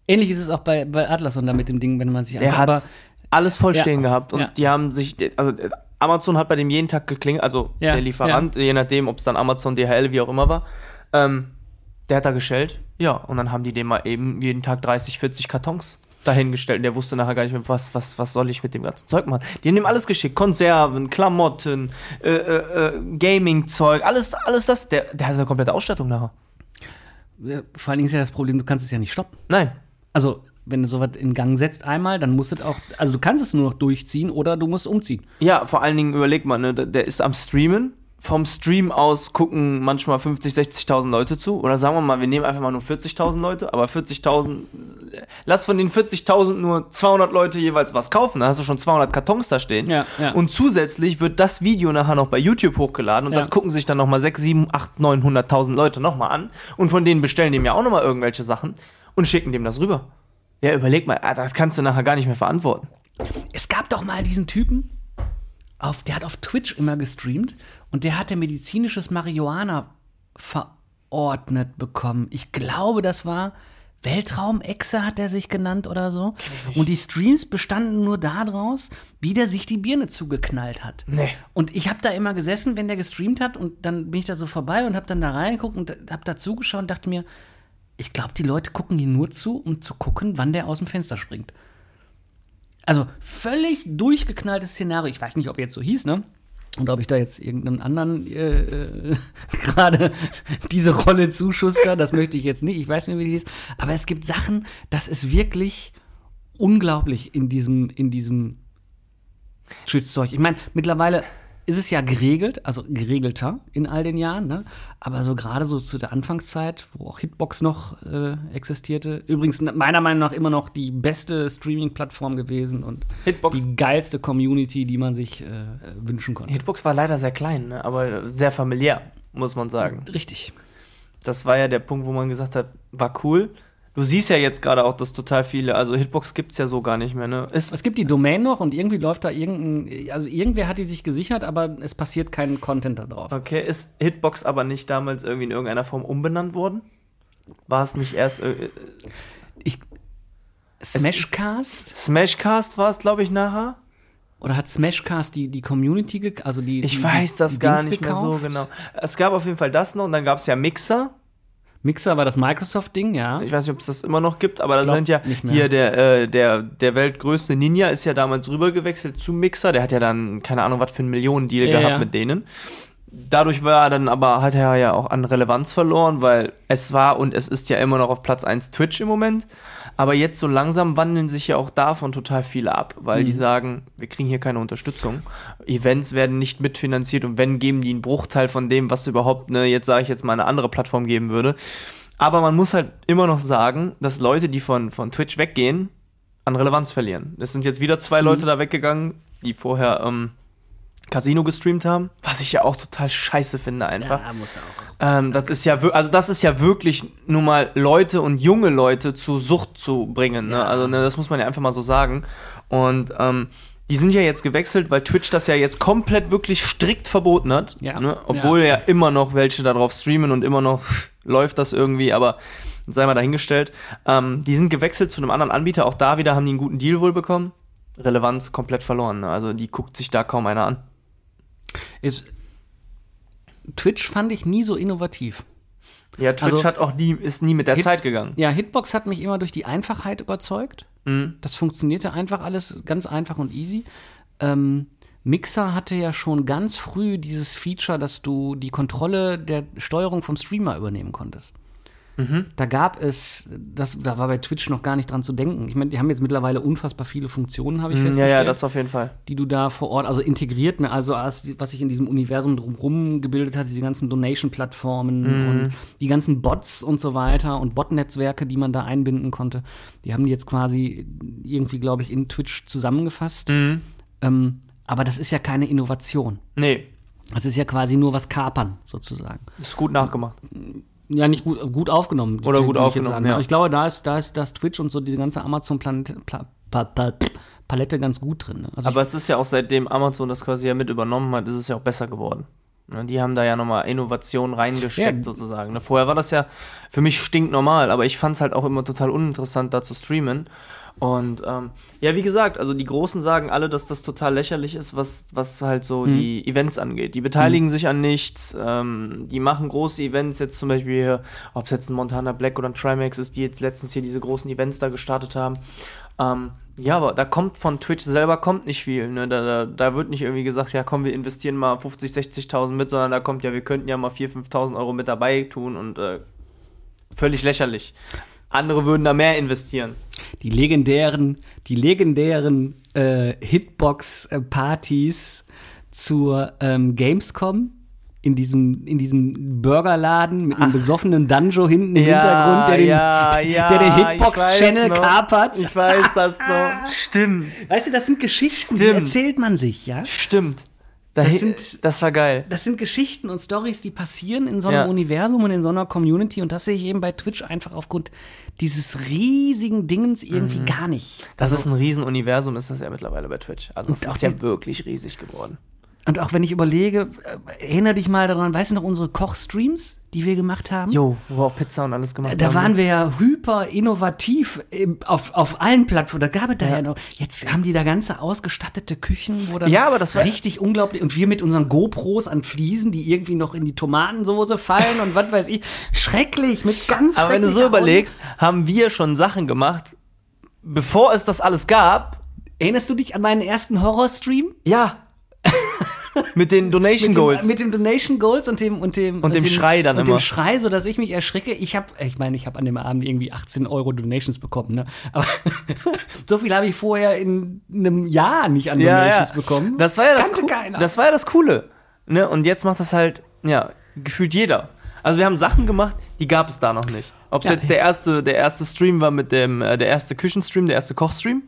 Ähnlich ist es auch bei, bei Atlas und da mit dem Ding, wenn man sich Der anguckt, hat alles voll Ja. stehen gehabt und Ja. die haben sich, also Amazon hat bei dem jeden Tag geklingelt, also Ja, der Lieferant, je nachdem, ob es dann Amazon, DHL, wie auch immer war, ähm, der hat da gestellt, ja, und dann haben die dem mal eben jeden Tag 30, 40 Kartons dahingestellt und der wusste nachher gar nicht mehr, was, was, was soll ich mit dem ganzen Zeug machen. Die haben ihm alles geschickt, Konserven, Klamotten, äh, äh, äh, Gaming-Zeug, alles, alles das, der, der hat eine komplette Ausstattung nachher. Ja, Vor allen Dingen ist ja das Problem, du kannst es ja nicht stoppen. Nein, Also, wenn du sowas in Gang setzt einmal, dann musst du es auch, also du kannst es nur noch durchziehen oder du musst umziehen. Ja, vor allen Dingen überleg mal, ne, der- der ist am Streamen. Vom Stream aus gucken manchmal 50, 60.000 Leute zu. Oder sagen wir mal, wir nehmen einfach mal nur 40.000 Leute, aber 40.000, lass von den 40.000 nur 200 Leute jeweils was kaufen. Dann hast du schon 200 Kartons da stehen. Ja, ja. Und zusätzlich wird das Video nachher noch bei YouTube hochgeladen und Ja. das gucken sich dann nochmal 6, 7, 8, 900.000 Leute nochmal an. Und von denen bestellen dem ja auch nochmal irgendwelche Sachen und schicken dem das rüber. Ja, überleg mal, ah, das kannst du nachher gar nicht mehr verantworten. Es gab doch mal diesen Typen, auf, der hat auf Twitch immer gestreamt und der hatte medizinisches Marihuana verordnet bekommen. Ich glaube, das war Weltraumechse hat er sich genannt oder so. Und die Streams bestanden nur daraus, wie der sich die Birne zugeknallt hat. Nee. Und ich habe da immer gesessen, wenn der gestreamt hat und dann bin ich da so vorbei und habe dann da reingeguckt und habe da zugeschaut und dachte mir, ich glaube, die Leute gucken hier nur zu, um zu gucken, wann der aus dem Fenster springt. Also völlig durchgeknalltes Szenario. Ich weiß nicht, ob jetzt so hieß, ne? Oder ob ich da jetzt irgendeinem anderen äh, äh, gerade diese Rolle zuschuster, das möchte ich jetzt nicht. Ich weiß nicht, wie die hieß. Aber es gibt Sachen, das ist wirklich unglaublich in diesem, in diesem Twitch-Zeug. Ich meine, mittlerweile ist es ja geregelt, also geregelter in all den Jahren, ne? Aber so gerade so zu der Anfangszeit, wo auch Hitbox noch äh, existierte, übrigens meiner Meinung nach immer noch die beste Streaming-Plattform gewesen und Hitbox. die geilste Community, die man sich äh, wünschen konnte. Hitbox war leider sehr klein, ne? aber sehr familiär, muss man sagen. Richtig. Das war ja der Punkt, wo man gesagt hat, war cool. Du siehst ja jetzt gerade auch, dass total viele, also Hitbox gibt es ja so gar nicht mehr, ne? Ist, Es gibt die Domain noch und irgendwie läuft da irgendein, also irgendwer hat die sich gesichert, aber es passiert kein Content da drauf. okay, ist Hitbox aber nicht damals irgendwie in irgendeiner Form umbenannt worden? War es nicht erst äh, Ich, Smashcast? Smashcast war es, glaube ich, nachher? Oder hat Smashcast die, die Community, also die Ich die, weiß das die gar Dings nicht mehr so gekauft? genau. Es gab auf jeden Fall das noch und dann gab es ja Mixer. Mixer war das Microsoft-Ding, ja. Ich weiß nicht, ob es das immer noch gibt, aber da sind ja hier der, äh, der, der weltgrößte Ninja ist ja damals rübergewechselt zu Mixer. Der hat ja dann, keine Ahnung, was für einen Millionendeal Ja, gehabt ja. mit denen. Dadurch war er dann aber, hat er ja auch an Relevanz verloren, weil es war und es ist ja immer noch auf Platz 1 Twitch im Moment. Aber jetzt so langsam wandeln sich ja auch davon total viele ab, weil Mhm. die sagen, wir kriegen hier keine Unterstützung. Events werden nicht mitfinanziert und wenn, geben die einen Bruchteil von dem, was überhaupt, ne, jetzt sage ich jetzt mal eine andere Plattform geben würde. Aber man muss halt immer noch sagen, dass Leute, die von, von Twitch weggehen, an Relevanz verlieren. Es sind jetzt wieder zwei Leute da weggegangen, die vorher ähm, Casino gestreamt haben, was ich ja auch total scheiße finde einfach. Ja, muss auch. Ähm, das ist ja, also das ist ja wirklich nun mal Leute und junge Leute zu Sucht zu bringen. Ne? Ja. Also ne, das muss man ja einfach mal so sagen. Und ähm, die sind ja jetzt gewechselt, weil Twitch das ja jetzt komplett wirklich strikt verboten hat. Ja. Ne? Obwohl ja. immer noch welche darauf streamen und immer noch läuft das irgendwie, aber sei mal dahingestellt. Ähm, die sind gewechselt zu einem anderen Anbieter. Auch da wieder haben die einen guten Deal wohl bekommen. Relevanz komplett verloren. Ne? Also die guckt sich da kaum einer an. Ist, Twitch fand ich nie so innovativ. Ja, Twitch Also- hat auch nie, ist nie mit der Hit- Zeit gegangen. Ja, Hitbox hat mich immer durch die Einfachheit überzeugt. Mhm. Das funktionierte einfach alles ganz einfach und easy. Ähm, Mixer hatte ja schon ganz früh dieses Feature, dass du die Kontrolle der Steuerung vom Streamer übernehmen konntest. Mhm. Da gab es, das, da war bei Twitch noch gar nicht dran zu denken. Ich meine, die haben jetzt mittlerweile unfassbar viele Funktionen, habe ich Ja, festgestellt, ja, das auf jeden Fall. die du da vor Ort, also integriert, ne, also als- was sich in diesem Universum drumherum gebildet hat, diese ganzen Donation-Plattformen Mhm. und die ganzen Bots und so weiter und Bot-Netzwerke, die man da einbinden konnte, die haben die jetzt quasi irgendwie, glaube ich, in Twitch zusammengefasst. Mhm. Ähm, aber das ist ja keine Innovation. Nee, Das ist ja quasi nur was kapern, sozusagen. ist gut nachgemacht. Ja, nicht gut, gut aufgenommen. Oder gut aufgenommen, ja. Aber ich glaube, da ist, da ist das Twitch und so diese ganze Amazon-Palette pa, pa, Palette ganz gut drin. Ne? Also Aber es ist ja auch seitdem Amazon das quasi ja mit übernommen hat, ist es ja auch besser geworden. Ne, Die haben da ja nochmal Innovation reingesteckt Ja. sozusagen. Ne, Vorher war das ja für mich stinknormal, aber ich fand es halt auch immer total uninteressant, da zu streamen. Und ähm, ja, wie gesagt, also die Großen sagen alle, dass das total lächerlich ist, was, was halt so Mhm. die Events angeht. Die beteiligen sich an nichts, ähm, die machen große Events, jetzt zum Beispiel hier, ob es jetzt ein Montana Black oder ein Trimax ist, die jetzt letztens hier diese großen Events da gestartet haben. Ähm, ja, aber da kommt von Twitch selber kommt nicht viel. Ne? Da, da, da wird nicht irgendwie gesagt, ja komm, wir investieren mal 50, 60.000 mit, sondern da kommt ja, wir könnten ja mal 4.000, 5.000 Euro mit dabei tun und äh, völlig lächerlich. Andere würden da mehr investieren. die legendären, die legendären äh, Hitbox-Partys zur ähm, Gamescom. In diesem, in diesem Burgerladen mit einem besoffenen Danjo hinten im Hintergrund, der den, ja, ja, der den Hitbox-Channel kapert. Ich weiß das noch. Stimmt. Weißt du, das sind Geschichten, die Stimmt. erzählt man sich, ja? Stimmt. Da Das sind- das war geil. Das sind Geschichten und Stories, die passieren in so einem Ja. Universum und in so einer Community und das sehe ich eben bei Twitch einfach aufgrund dieses riesigen Dingens irgendwie gar nicht. Das ist ein Riesenuniversum, ist das ja mittlerweile bei Twitch. Also es ist ja die- wirklich riesig geworden. Und auch wenn ich überlege, äh, erinnere dich mal daran, weißt du noch unsere Kochstreams, die wir gemacht haben? Jo, wo wir auch Pizza und alles gemacht Da haben. waren wir ja hyper innovativ auf, auf allen Plattformen. Da gab es da ja. noch. Jetzt haben die da ganze ausgestattete Küchen, wo dann Ja, aber das war- richtig unglaublich. Und wir mit unseren GoPros an Fliesen, die irgendwie noch in die Tomatensoße fallen und was weiß ich. Schrecklich, mit ganz Aber wenn du so überlegst, haben wir schon Sachen gemacht, bevor es das alles gab. Erinnerst du dich an meinen ersten Horrorstream? Ja. Mit den Donation Mit dem, Goals. mit dem Donation Goals und dem und dem Und dem Schrei dann und immer. dem Schrei, so dass ich mich erschrecke. Ich habe, ich meine, ich habe an dem Abend irgendwie 18 Euro Donations bekommen, ne? Aber so viel habe ich vorher in einem Jahr nicht an ja, Donations ja. bekommen. Das war ja das, Coo- keiner. das war ja das Coole. Ne? Und jetzt macht das halt, ja, gefühlt jeder. Also wir haben Sachen gemacht, die gab es da noch nicht. Ob es Ja. jetzt der erste, der erste Stream war mit dem, äh, der erste Küchenstream, der erste Kochstream.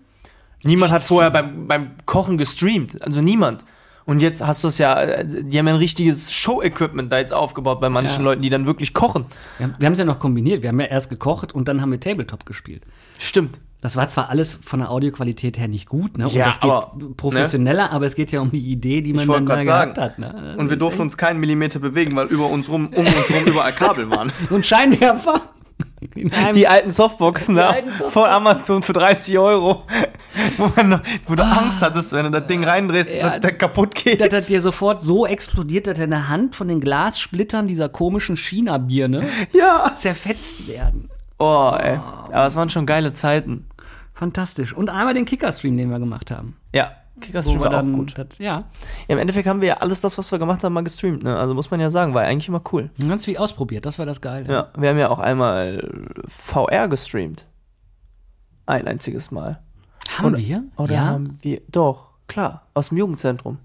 Niemand hat vorher beim, beim Kochen gestreamt. Also niemand. Und jetzt hast du es ja, die haben ja ein richtiges Show-Equipment da jetzt aufgebaut bei manchen Ja. Leuten, die dann wirklich kochen. wir haben- wir haben es ja noch kombiniert. Wir haben ja erst gekocht und dann haben wir Tabletop gespielt. Stimmt. Das war zwar alles von der Audioqualität her nicht gut, ne? Und Ja, aber, ne? professioneller, aber es geht ja um die Idee, die man dann da gehabt hat. Ne? Und wir durften uns keinen Millimeter bewegen, weil über uns rum, um uns rum überall Kabel waren. Und Scheinwerfer. Die alten Softboxen da alten Softboxen. von Amazon für 30 Euro, wo, man, wo du Angst hattest, wenn du das Ding reindrehst, Ja. dass der kaputt geht. Das hat dir sofort so explodiert, dass deine Hand von den Glassplittern dieser komischen China-Birne Ja. zerfetzt werden. Oh, ey. Aber es waren schon geile Zeiten. Fantastisch. Und einmal den Kicker-Stream, den wir gemacht haben. Ja, Kickerstream war auch dann, gut. Das, ja, Ja, Im Endeffekt haben wir ja alles das, was wir gemacht haben, mal gestreamt. Ne? Also muss man ja sagen, war eigentlich immer cool. ganz viel ausprobiert. Das war das Geile. Ja, wir haben ja auch einmal VR gestreamt. Ein einziges Mal. Haben Oder- wir? Oder ja. haben wir. Doch, klar. Aus dem Jugendzentrum.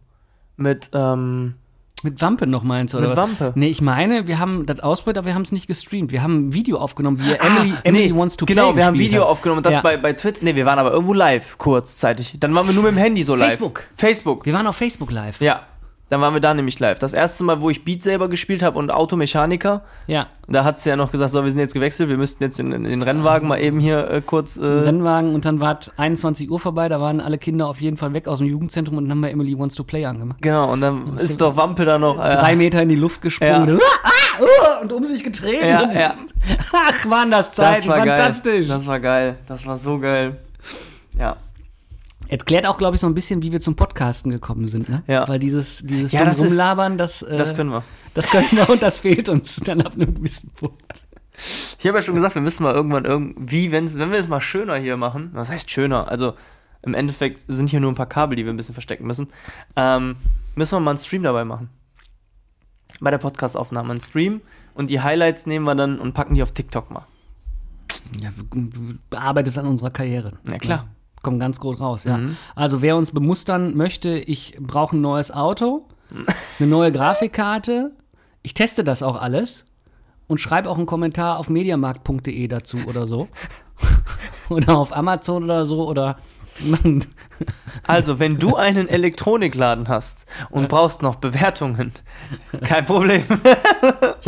Mit, ähm, Mit Wampe noch meinst du, oder Mit was? Wampe. Nee, ich meine, wir haben das ausprobiert, aber wir haben es nicht gestreamt. Wir haben ein Video aufgenommen, wie Emily, Emily nee, Wants to Play Genau, wir haben gespielt Video hat. aufgenommen und das Ja. bei, bei Twitter. Nee, wir waren aber irgendwo live, kurzzeitig. Dann waren wir nur mit dem Handy so live. Facebook. Facebook. Wir waren auf Facebook live. Ja. Dann waren wir da nämlich live. Das erste Mal, wo ich Beat selber gespielt habe und Automechaniker, Ja. da hat sie ja noch gesagt, so, wir sind jetzt gewechselt, wir müssten jetzt in, in den Rennwagen mal eben hier äh, kurz. Äh, Rennwagen und dann war es 21 Uhr vorbei, da waren alle Kinder auf jeden Fall weg aus dem Jugendzentrum und dann haben wir Emily Wants to Play angemacht. genau, und dann ist doch Wampe da noch. Äh, Drei Meter in die Luft gesprungen Ja. und, ah, ah, und um sich getreten. Ja, und, ja. Ach, waren das das Zeiten, war fantastisch. geil. Das war geil. Das war so geil. Ja. Erklärt auch, glaube ich, so ein bisschen, wie wir zum Podcasten gekommen sind, ne? Ja. Weil dieses, dieses Ja, das ist- Rumlabern, das, äh, Das können wir. das können wir und das fehlt uns dann ab einem gewissen Punkt. Ich habe ja schon gesagt, wir müssen mal irgendwann irgendwie, wenn, wenn wir es mal schöner hier machen, was heißt schöner? Also im Endeffekt sind hier nur ein paar Kabel, die wir ein bisschen verstecken müssen. Ähm, müssen wir mal einen Stream dabei machen. Bei der Podcastaufnahme einen Stream und die Highlights nehmen wir dann und packen die auf TikTok mal. Ja, du bearbeitest an unserer Karriere. Ja, klar. Kommt ganz groß raus, ja. Mhm. Also wer uns bemustern möchte, ich brauche ein neues Auto, eine neue Grafikkarte. Ich teste das auch alles und schreibe auch einen Kommentar auf mediamarkt.de dazu oder so. oder auf Amazon oder so oder Also, wenn du einen Elektronikladen hast und brauchst noch Bewertungen, kein Problem. Ich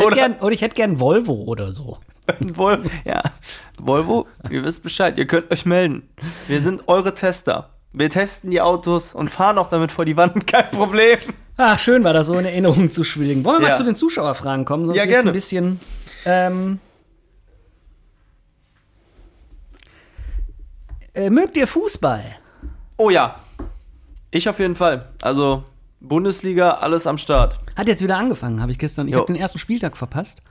hätte Oder- gern, oder ich hätte gern Volvo oder so. Vol ja, Volvo, ihr wisst Bescheid, ihr könnt euch melden. Wir sind eure Tester. Wir testen die Autos und fahren auch damit vor die Wand, kein Problem. Ach, schön war das so in Erinnerung zu schwelgen. Wollen wir Ja. mal zu den Zuschauerfragen kommen? Sonst Ja, gerne. ein bisschen. Ähm, äh, mögt ihr Fußball? Oh ja, ich auf jeden Fall. Also, Bundesliga, alles am Start. Hat jetzt wieder angefangen, habe ich gestern. Ich habe den ersten Spieltag verpasst.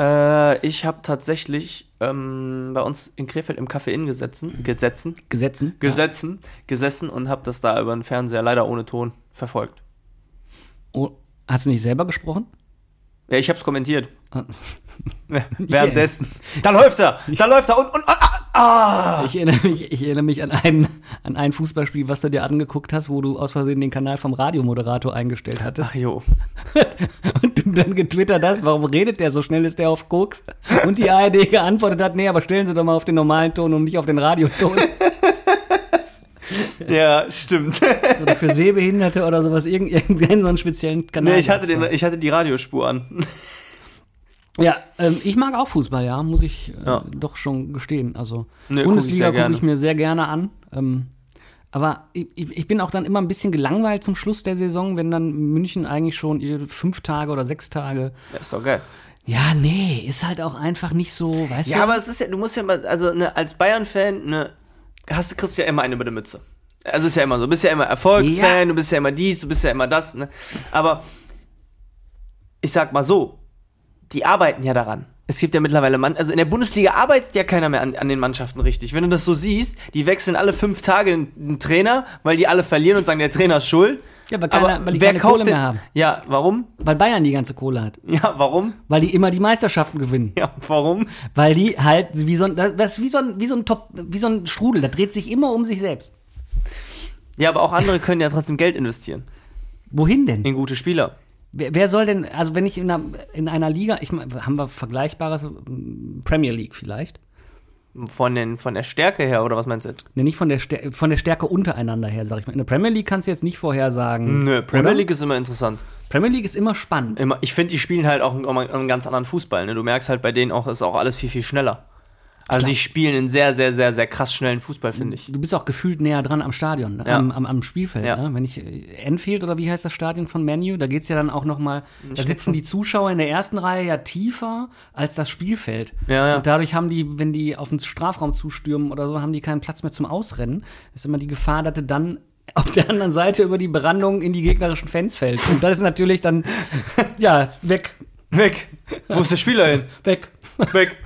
Äh, ich habe tatsächlich ähm, bei uns in Krefeld im Café Inn gesetzen, gesetzen, Gesetzen. gesetzen, gesessen und habe das da über den Fernseher leider ohne Ton verfolgt. Oh, hast du nicht selber gesprochen? Ja, ich habe es kommentiert. Ah. Währenddessen. Da läuft er, da läuft er und, und ah, ah, ah. Ich erinnere mich, ich erinnere mich an, ein, an ein Fußballspiel, was du dir angeguckt hast, wo du aus Versehen den Kanal vom Radiomoderator eingestellt hattest. Ach jo. Und du dann getwittert hast, warum redet der so schnell, ist der auf Koks? Und die ARD geantwortet hat, nee, aber stellen Sie doch mal auf den normalen Ton und nicht auf den Radioton. Ja, stimmt. Oder für Sehbehinderte oder sowas, irgend- irgendeinen so einen speziellen Kanal. nee, ich hatte, den, ich hatte die Radiospur an. Ja, ähm, ich mag auch Fußball, ja, muss ich äh, Ja. doch schon gestehen. Also Nee, guck Bundesliga gucke gerne. ich mir sehr gerne an. Ähm, aber ich, ich bin auch dann immer ein bisschen gelangweilt zum Schluss der Saison, wenn dann München eigentlich schon fünf Tage oder sechs Tage. Ja, ist doch geil. Ja, nee, ist halt auch einfach nicht so, weißt Ja, du? aber es ist ja, du musst ja mal, also ne, als Bayern-Fan, ne, hast, kriegst du ja immer eine über die Mütze. Also ist ja immer so. Du bist ja immer Erfolgsfan, Ja. du bist ja immer dies, du bist ja immer das, ne? Aber ich sag mal so, die arbeiten ja daran. Es gibt ja mittlerweile Mann, also in der Bundesliga arbeitet ja keiner mehr an, an den Mannschaften richtig. Wenn du das so siehst, die wechseln alle fünf Tage den, den Trainer, weil die alle verlieren und sagen, der Trainer ist schuld. Ja, weil keiner- weil die keine kauft Kohle den- mehr haben. Ja, warum? Weil Bayern die ganze Kohle hat. Ja, warum? Weil die immer die Meisterschaften gewinnen. Ja, warum? Weil die halt wie so ein, das ist wie so ein, wie so ein Top, wie so ein Strudel, das dreht sich immer um sich selbst. Ja, aber auch andere können ja trotzdem Geld investieren Wohin denn? in gute Spieler. Wer, wer soll denn, also wenn ich in einer, in einer Liga, ich mein, haben wir Vergleichbares, Premier League vielleicht? Von, den, von der Stärke her, oder was meinst du jetzt? Ne, nicht von der, Stär von der Stärke untereinander her, sag ich mal. In der Premier League kannst du jetzt nicht vorhersagen. Nö, Premier oder? League ist immer interessant. Premier League ist immer spannend. Immer, ich finde, die spielen halt auch einen, einen ganz anderen Fußball. Ne? Du merkst halt bei denen auch, ist auch alles viel, viel schneller. Also Klar. sie spielen einen sehr, sehr, sehr, sehr krass schnellen Fußball, finde ich. Du bist auch gefühlt näher dran am Stadion, ne? Ja. am, am, am Spielfeld. Ja. Ne? Wenn ich äh, Enfield oder wie heißt das Stadion von Manu, da geht's ja dann auch noch mal, da sitzen die Zuschauer in der ersten Reihe ja tiefer als das Spielfeld. Ja, ja. Und dadurch haben die, wenn die auf den Strafraum zustürmen oder so, haben die keinen Platz mehr zum Ausrennen. Ist immer die Gefahr, dass du dann auf der anderen Seite über die Brandung in die gegnerischen Fans fällst. Und das ist natürlich dann, ja, weg, Weg! Wo ist der Spieler hin? weg. Weg!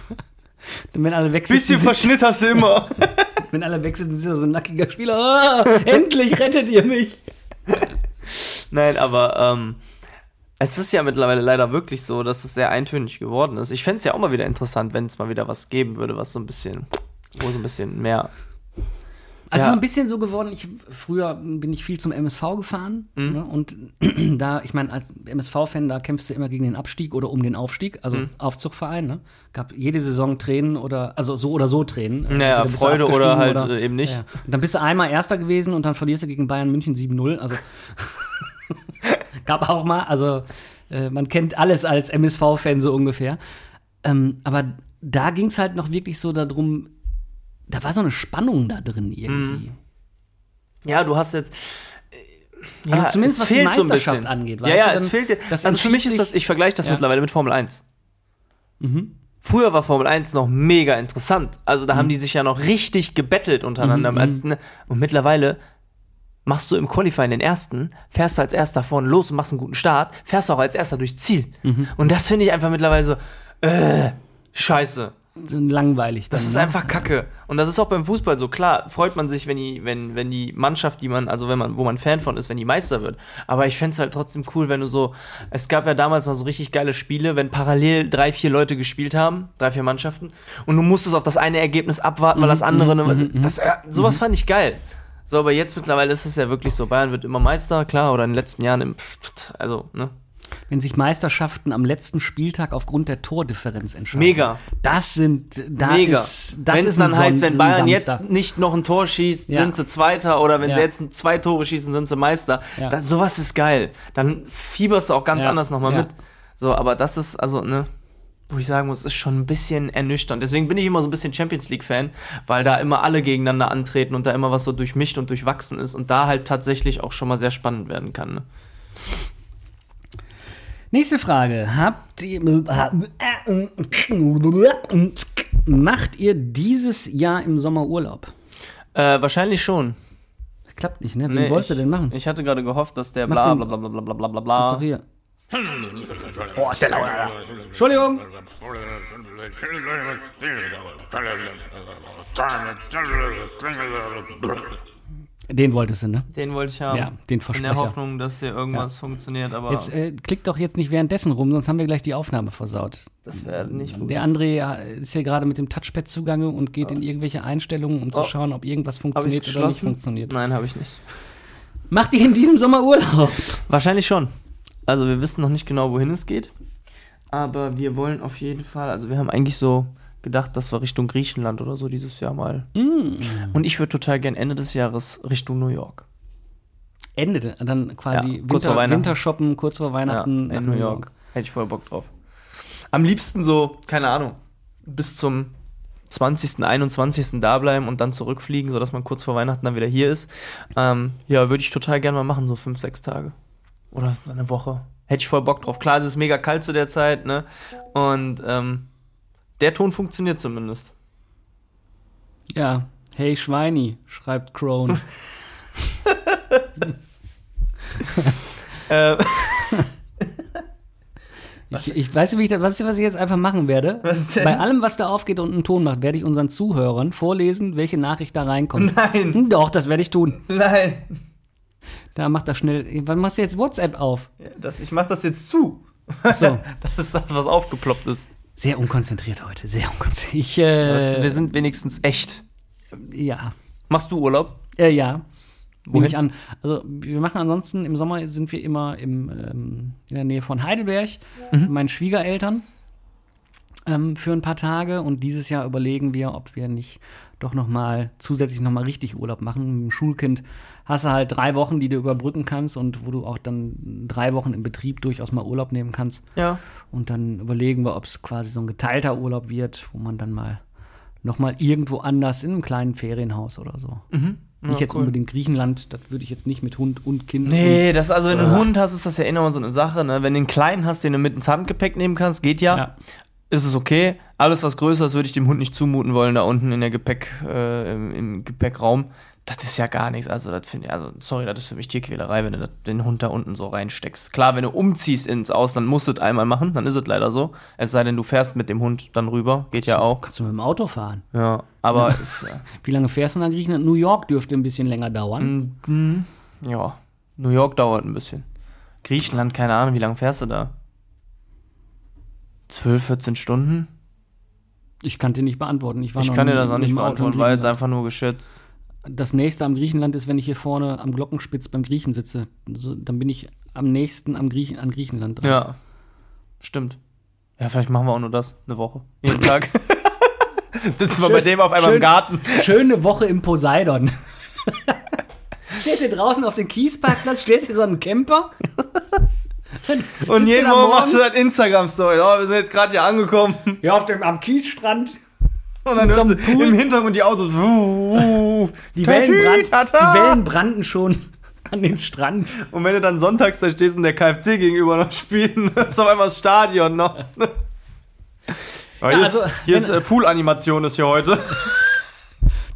Wenn alle weg Bisschen Verschnitt hast du immer. wenn alle weg sitzen, ist ja so ein nackiger Spieler. Ah, endlich rettet ihr mich. Nein, aber ähm, es ist ja mittlerweile leider wirklich so, dass es sehr eintönig geworden ist. Ich fände es ja auch mal wieder interessant, wenn es mal wieder was geben würde, was so ein bisschen, wo so ein bisschen mehr. Also Ja. so ein bisschen so geworden, ich früher bin ich viel zum MSV gefahren Mhm. ne, und da, ich meine, als MSV-Fan, da kämpfst du immer gegen den Abstieg oder um den Aufstieg, also Mhm. Aufzugverein, ne? Gab jede Saison Tränen oder, also so oder so Tränen. Naja, bist du Freude oder halt äh, eben nicht. Ja. Und dann bist du einmal Erster gewesen und dann verlierst du gegen Bayern München 7-0, also gab auch mal, also äh, man kennt alles als MSV-Fan so ungefähr. Ähm, aber da ging es halt noch wirklich so darum, da war so eine Spannung da drin irgendwie. Ja, du hast jetzt. äh, Also ja, zumindest es was die so Meisterschaft bisschen. angeht, Ja, weißt ja, du, es dann- fehlt. das Also für mich ist das, ich vergleiche das Ja. mittlerweile mit Formel 1. Mhm. Früher war Formel 1 noch mega interessant. Also da haben die sich ja noch richtig gebettelt untereinander. Mhm, Als, ne, und mittlerweile machst du im Qualifying den ersten, fährst du als erster vorne los und machst einen guten Start, fährst auch als erster durchs Ziel. Mhm. Und das finde ich einfach mittlerweile so, äh, scheiße. Langweilig. Dann, Das ist ne? einfach Kacke. Und das ist auch beim Fußball so. Klar, freut man sich, wenn die, wenn, wenn die Mannschaft, die man, also wenn man, wo man Fan von ist, wenn die Meister wird. Aber ich fände es halt trotzdem cool, wenn du so. Es gab ja damals mal so richtig geile Spiele, wenn parallel drei, vier Leute gespielt haben, drei, vier Mannschaften, und du musstest auf das eine Ergebnis abwarten, weil das andere. ne, das, äh, sowas fand ich geil. So, aber jetzt mittlerweile ist es ja wirklich so, Bayern wird immer Meister, klar, oder in den letzten Jahren im, also, ne? Wenn sich Meisterschaften am letzten Spieltag aufgrund der Tordifferenz entscheiden. Mega. Das sind, da Mega. ist, das wenn ist es dann heißt, wenn Bayern jetzt nicht noch ein Tor schießt, Ja. sind sie Zweiter oder wenn Ja. sie jetzt zwei Tore schießen, sind sie Meister. Ja. Das, sowas ist geil. Dann fieberst du auch ganz anders nochmal Ja. mit. So, aber das ist, also, ne, wo ich sagen muss, ist schon ein bisschen ernüchternd. Deswegen bin ich immer so ein bisschen Champions League-Fan, weil da immer alle gegeneinander antreten und da immer was so durchmischt und durchwachsen ist und da halt tatsächlich auch schon mal sehr spannend werden kann. Ne? Nächste Frage. Habt ihr, macht ihr dieses Jahr im Sommer Urlaub? Äh, wahrscheinlich schon. Klappt nicht, ne? Wen Nee, wolltest du ich- denn machen? Ich hatte gerade gehofft, dass der Mach bla den- bla bla bla bla bla bla bla. Ist doch hier. Oh, ist der laut, Alter. Entschuldigung. Den wolltest du, ne? Den wollte ich haben. Ja, den In der Versprecher. Hoffnung, dass hier irgendwas funktioniert, aber Jetzt äh, klick doch jetzt nicht währenddessen rum, sonst haben wir gleich die Aufnahme versaut. das wäre nicht gut. Der André äh, ist hier gerade mit dem Touchpad zugange und geht in irgendwelche Einstellungen, um zu Oh. schauen, ob irgendwas funktioniert oder nicht funktioniert. Nein, habe ich nicht. Macht ihr in diesem Sommer Urlaub? Wahrscheinlich schon. Also wir wissen noch nicht genau, wohin es geht. Aber wir wollen auf jeden Fall, also wir haben eigentlich so gedacht, dass wir Richtung Griechenland oder so dieses Jahr mal. Mm. Und ich würde total gern Ende des Jahres Richtung New York. Ende, dann quasi Ja, kurz Winter. Wintershoppen kurz vor Weihnachten in nach New York. Hätte ich voll Bock drauf. Am liebsten so, keine Ahnung, bis zum 20., 21. da bleiben und dann zurückfliegen, sodass man kurz vor Weihnachten dann wieder hier ist. Ähm, ja, würde ich total gerne mal machen, so fünf, sechs Tage. Oder eine Woche. Hätte ich voll Bock drauf. Klar, es ist mega kalt zu der Zeit, ne? Und ähm, der Ton funktioniert zumindest. Ja, hey Schweini, schreibt Crone. Äh, Ich, ich weiß nicht, du, was ich jetzt einfach machen werde. Was? Bei allem, was da aufgeht und einen Ton macht, werde ich unseren Zuhörern vorlesen, welche Nachricht da reinkommt. Nein. Hm, Doch, das werde ich tun. nein. Da macht das schnell. Wann machst du jetzt WhatsApp auf? Das, ich mach das jetzt zu. So. Das ist das, was aufgeploppt ist. Sehr unkonzentriert heute, sehr unkonzentriert. Ich, äh, Das, wir sind wenigstens echt. ja. Machst du Urlaub? Äh, ja. Wohin? ich an. Also, wir machen ansonsten im Sommer sind wir immer im, ähm, in der Nähe von Heidelberg Mhm. mit meinen Schwiegereltern ähm, für ein paar Tage. Und dieses Jahr überlegen wir, ob wir nicht doch noch mal zusätzlich noch mal richtig Urlaub machen. Mit dem Schulkind hast du halt drei Wochen, die du überbrücken kannst und wo du auch dann drei Wochen im Betrieb durchaus mal Urlaub nehmen kannst. Ja. Und dann überlegen wir, ob es quasi so ein geteilter Urlaub wird, wo man dann mal noch mal irgendwo anders in einem kleinen Ferienhaus oder so. Nicht jetzt cool. unbedingt Griechenland, das würde ich jetzt nicht mit Hund und Kind. Nee, das, also wenn du einen Hund hast, ist das ja eh nochmal so eine Sache. Ne? Wenn du einen kleinen hast, den du mit ins Handgepäck nehmen kannst, geht ja. Und, ja. Ist es okay. Alles, was größer ist, würde ich dem Hund nicht zumuten wollen, da unten in der Gepäck, äh, im, im Gepäckraum. Das ist ja gar nichts. Also, das finde ich, also, sorry, das ist für mich Tierquälerei, wenn du den Hund da unten so reinsteckst. Klar, wenn du umziehst ins Ausland, musst du es einmal machen, dann ist es leider so. Es sei denn, du fährst mit dem Hund dann rüber. Geht ja auch. Kannst du mit dem Auto fahren. Ja, aber ja. Wie lange fährst du nach Griechenland? New York dürfte ein bisschen länger dauern. Mhm. ja, New York dauert ein bisschen. Griechenland, keine Ahnung, wie lange fährst du da? 12, 14 Stunden? Ich kann dir nicht beantworten. Ich, war Ich kann dir das auch nicht beantworten, weil es einfach nur geschätzt. Das nächste am Griechenland ist, wenn ich hier vorne am Glockenspitz beim Griechen sitze. So, dann bin ich am nächsten am Griechen, an Griechenland dran. Ja, stimmt. Ja, vielleicht machen wir auch nur das, eine Woche. Jeden Tag. Sitzen wir bei dem auf einmal schön. im Garten. Schöne Woche im Poseidon. Steht hier draußen auf dem Kiesparkplatz, stellst dir so einen Camper. Und jeden Morgen machst du das Instagram-Story. Oh, wir sind jetzt gerade hier angekommen. Ja, auf dem, am Kiesstrand. Und dann hörst du Pool. im Hintergrund die Autos. Die Wellen, brand, die Wellen brannten schon an den Strand. Und wenn du dann sonntags da stehst und der KFC gegenüber noch spielen, ist auf einmal das Stadion noch. Ja, hier also, ist, hier ist äh, Pool-Animation ist hier heute.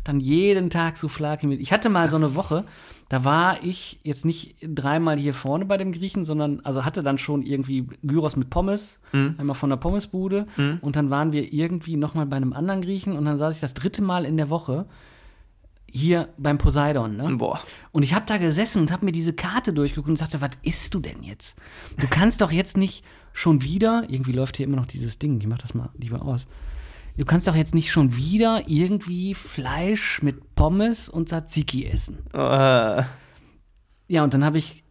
Dann jeden Tag Souflaki mit. Ich hatte mal so eine Woche, da war ich jetzt nicht dreimal hier vorne bei dem Griechen, sondern also hatte dann schon irgendwie Gyros mit Pommes, einmal von der Pommesbude und dann waren wir irgendwie noch mal bei einem anderen Griechen und dann saß ich das dritte Mal in der Woche hier beim Poseidon, ne? Boah. Und ich habe da gesessen und habe mir diese Karte durchgeguckt und sagte, was isst du denn jetzt? Du kannst doch jetzt nicht schon wieder, irgendwie läuft hier immer noch dieses Ding, ich mach das mal lieber aus. Du kannst doch jetzt nicht schon wieder irgendwie Fleisch mit Pommes und Tzatziki essen. Äh, Ja, und dann habe ich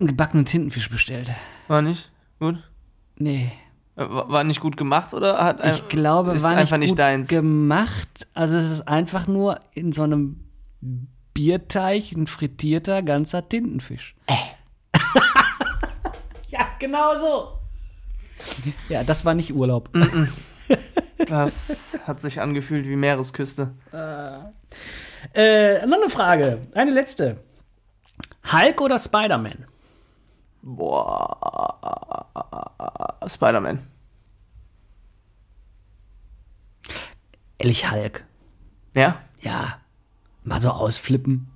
einen gebackenen Tintenfisch bestellt. War nicht gut? Nee. Äh, War nicht gut gemacht oder hat Ich glaube, ist war nicht einfach gut nicht deins? gemacht. Also es ist einfach nur in so einem Bierteig ein frittierter ganzer Tintenfisch. ja, genau so. Ja, das war nicht Urlaub. Das hat sich angefühlt wie Meeresküste. Äh, noch eine Frage. Eine letzte. Hulk oder Spider-Man? Boah. Spider-Man. Ehrlich Hulk. Ja? Ja. Mal so ausflippen.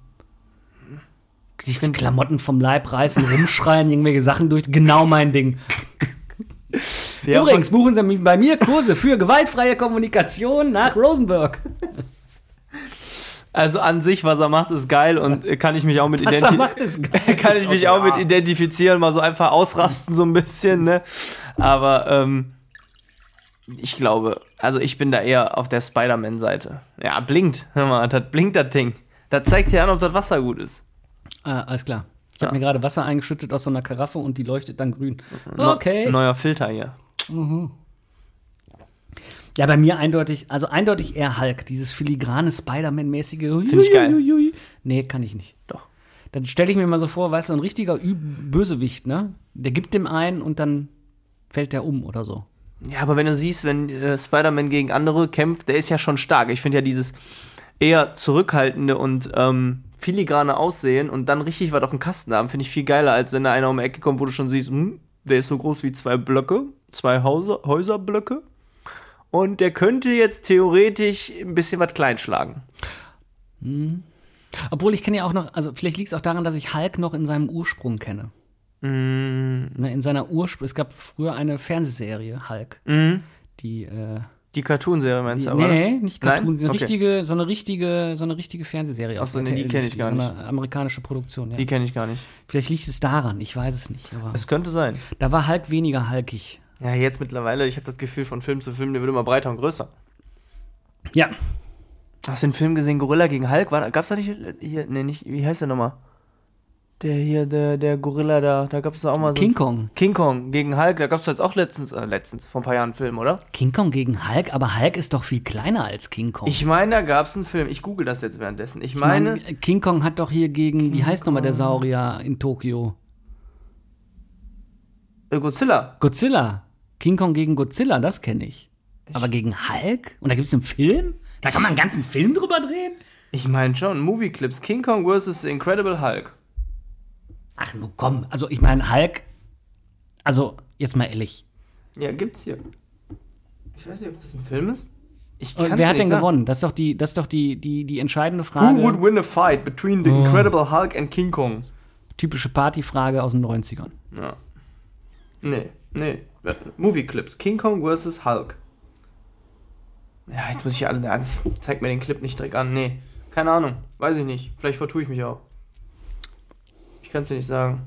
Sich die Klamotten vom Leib reißen, rumschreien, irgendwelche Sachen durch. Genau mein Ding. Ja, Übrigens, buchen Sie bei mir Kurse für gewaltfreie Kommunikation nach Rosenberg. Also an sich, was er macht, ist geil und kann ich mich auch mit Was er identi- macht, ist geil. kann ich mich auch mit identifizieren, mal so einfach ausrasten so ein bisschen, ne? Aber ähm, ich glaube, also ich bin da eher auf der Spider-Man-Seite. Ja, blinkt, hör mal, das blinkt das Ding. Das zeigt dir an, ob das Wasser gut ist. Ah, alles klar. Ich habe mir gerade Wasser eingeschüttet aus so einer Karaffe und die leuchtet dann grün. Ne- Okay. Neuer Filter hier. Ja, bei mir eindeutig, also eindeutig eher Hulk. Dieses filigrane Spider-Man-mäßige. Find ich geil. Nee, kann ich nicht. Doch. Dann stelle ich mir mal so vor, weißt du, ein richtiger Ü Bösewicht, ne? Der gibt dem ein und dann fällt der um oder so. Ja, aber wenn du siehst, wenn äh, Spider-Man gegen andere kämpft, der ist ja schon stark. Ich finde ja dieses eher zurückhaltende und ähm, filigrane Aussehen und dann richtig was auf dem Kasten haben, finde ich viel geiler, als wenn da einer um die Ecke kommt, wo du schon siehst, hm, der ist so groß wie zwei Blöcke, zwei Häuser, Häuserblöcke. Und der könnte jetzt theoretisch ein bisschen was kleinschlagen. Obwohl ich kenne ja auch noch, also vielleicht liegt es auch daran, dass ich Hulk noch in seinem Ursprung kenne. Mm, Ne, in seiner Ursprung, es gab früher eine Fernsehserie, Hulk, mhm. die, äh, Die Cartoonserie meinst du aber? nee, nicht? Cartoon, so eine Okay. richtige, so eine richtige, so eine richtige Fernsehserie. Ach auf so, nee, die RTL kenn ich gar so eine amerikanische Produktion, ja. Die kenne ich gar nicht. Vielleicht liegt es daran, ich weiß es nicht. Aber Es könnte sein. da war Hulk weniger hulkig. Ja, jetzt mittlerweile, ich habe das Gefühl, von Film zu Film, der wird immer breiter und größer. Ja, Hast du den Film gesehen, Gorilla gegen Hulk? War, gab's da nicht hier, nee, nicht, wie heißt der nochmal? Der hier, der, der Gorilla da, da gab's da auch mal so. King Kong. King Kong gegen Hulk, da gab's jetzt auch letztens, äh, letztens, vor ein paar Jahren einen Film, oder? King Kong gegen Hulk, aber Hulk ist doch viel kleiner als King Kong. Ich meine, da gab's einen Film, ich google das jetzt währenddessen. Ich Ich meine, meine, King Kong hat doch hier gegen, wie heißt nochmal der Saurier in Tokio? äh, Godzilla. Godzilla. King Kong gegen Godzilla, das kenne ich. Aber gegen Hulk? Und da gibt es einen Film? Da kann man einen ganzen Film drüber drehen? Ich meine schon, Movie Clips, King Kong vs. Incredible Hulk. Ach, nun komm. Also, ich meine, Hulk. Also, jetzt mal ehrlich. Ja, gibt's hier. Ich weiß nicht, ob das ein Film ist. Ich Und wer hat denn sagen. gewonnen? Das ist doch die, das ist doch die, die, die entscheidende Who Frage. would win a fight between the Oh. Incredible Hulk and King Kong? Typische Partyfrage aus den 90ern. Ja. Nee, nee. Äh, Movie Clips. King Kong vs. Hulk. Ja, jetzt muss ich alle. zeigt mir den Clip nicht direkt an. Nee. Keine Ahnung. Weiß ich nicht. Vielleicht vertue ich mich auch. Ich kann es dir nicht sagen.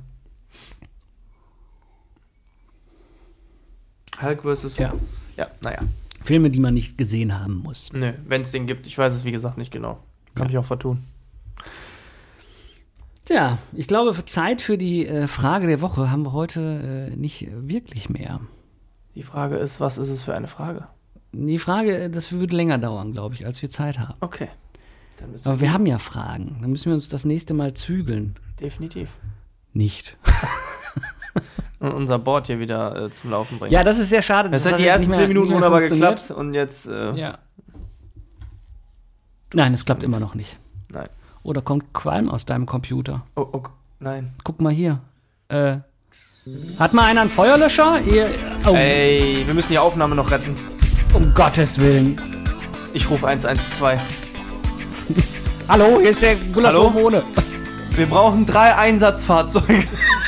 Hulk vs. Ja. Ja, naja. Filme, die man nicht gesehen haben muss. Nö, wenn es den gibt. Ich weiß es wie gesagt nicht genau. Kann Ja. mich auch vertun. Tja, ich glaube, Zeit für die äh, Frage der Woche haben wir heute äh, nicht wirklich mehr. Die Frage ist, was ist es für eine Frage? Die Frage, äh, das würde länger dauern, glaube ich, als wir Zeit haben. Okay. Aber wir haben ja Fragen. Dann müssen wir uns das nächste Mal zügeln. definitiv. Nicht. Und unser Board hier wieder äh, zum Laufen bringen. Ja, das ist sehr schade. Es dass hat die ersten 10 Minuten wunderbar geklappt und jetzt. Äh, Ja. Nein, es klappt immer noch nicht. Nein. Oder kommt Qualm aus deinem Computer? Oh, oh, nein. Guck mal hier. Äh, hat mal einer einen Feuerlöscher? Ihr, oh, Ey, wir müssen die Aufnahme noch retten. um Gottes Willen. Ich rufe 112. Hallo, hier ist der Gulasch ohne. Wir brauchen drei Einsatzfahrzeuge.